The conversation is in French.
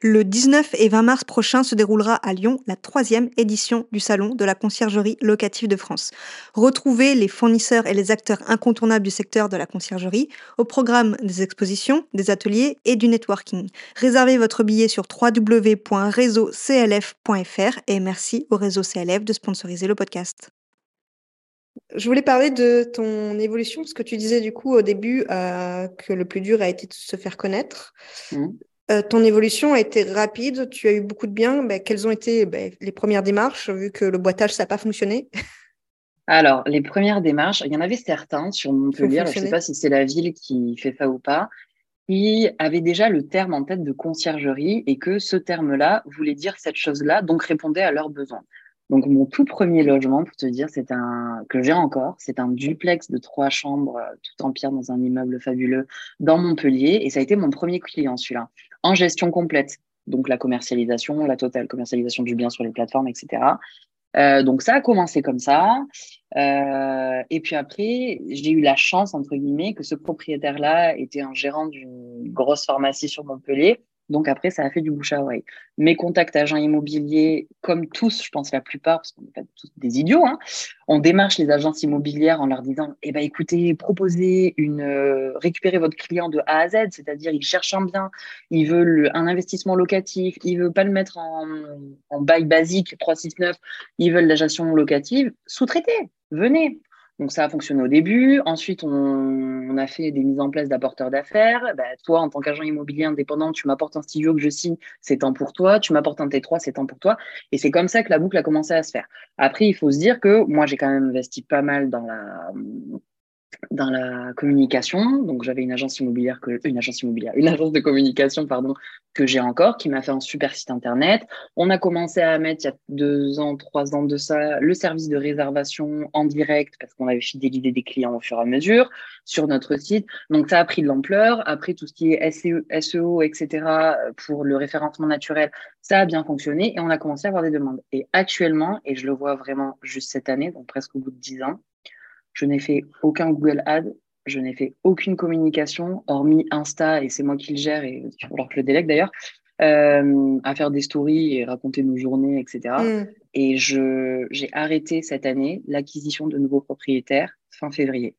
Le 19 et 20 mars prochain se déroulera à Lyon la troisième édition du Salon de la conciergerie locative de France. Retrouvez les fournisseurs et les acteurs incontournables du secteur de la conciergerie au programme des expositions, des ateliers et du networking. Réservez votre billet sur www.réseauclf.fr et merci au réseau CLF de sponsoriser le podcast. Je voulais parler de ton évolution, parce que tu disais du coup au début euh, que le plus dur a été de se faire connaître. Mmh. Euh, ton évolution a été rapide, tu as eu beaucoup de bien. Ben, quelles ont été ben, les premières démarches, vu que le boitage, ça n'a pas fonctionné? Alors, les premières démarches, il y en avait certains sur Montpellier, je ne sais pas si c'est la ville qui fait ça ou pas, qui avait déjà le terme en tête de conciergerie et que ce terme-là voulait dire cette chose-là, donc répondait à leurs besoins. Donc mon tout premier logement, pour te dire, c'est un que j'ai encore, c'est un duplex de trois chambres, euh, tout en pierre dans un immeuble fabuleux dans Montpellier, et ça a été mon premier client celui-là, gestion complète, donc la commercialisation, la totale commercialisation du bien sur les plateformes, etc. Euh, donc ça a commencé comme ça, euh, et puis après j'ai eu la chance entre guillemets que ce propriétaire-là était un gérant d'une grosse pharmacie sur Montpellier donc après, ça a fait du bouche à oreille. Mes contacts agents immobiliers, comme tous, je pense la plupart, parce qu'on n'est pas tous des idiots, hein, on démarche les agences immobilières en leur disant, eh ben écoutez, proposez une, euh, récupérez votre client de A à Z, c'est-à-dire il cherche un bien, il veut un investissement locatif, il veut pas le mettre en, en bail basique 369, ils veulent la gestion locative, sous-traitez, venez. Donc ça a fonctionné au début. Ensuite, on, a fait des mises en place d'apporteurs d'affaires. Bah, toi, en tant qu'agent immobilier indépendant, tu m'apportes un studio que je signe, c'est temps pour toi. Tu m'apportes un T3, c'est temps pour toi. Et c'est comme ça que la boucle a commencé à se faire. Après, il faut se dire que moi, j'ai quand même investi pas mal dans la dans la communication. Donc, j'avais une agence immobilière, que, une agence immobilière, une agence de communication, pardon, que j'ai encore, qui m'a fait un super site internet. On a commencé à mettre, il y a deux ans, trois ans de ça, le service de réservation en direct, parce qu'on avait fidélisé des clients au fur et à mesure sur notre site. Donc, ça a pris de l'ampleur. Après, tout ce qui est SEO, etc., pour le référencement naturel, ça a bien fonctionné et on a commencé à avoir des demandes. Et actuellement, et je le vois vraiment juste cette année, donc presque au bout de dix ans, je n'ai fait aucun Google Ad, je n'ai fait aucune communication, hormis Insta, et c'est moi qui le gère, et falloir que je le délègue d'ailleurs, euh, à faire des stories et raconter nos journées, etc. Mm. Et je, j'ai arrêté cette année l'acquisition de nouveaux propriétaires fin février.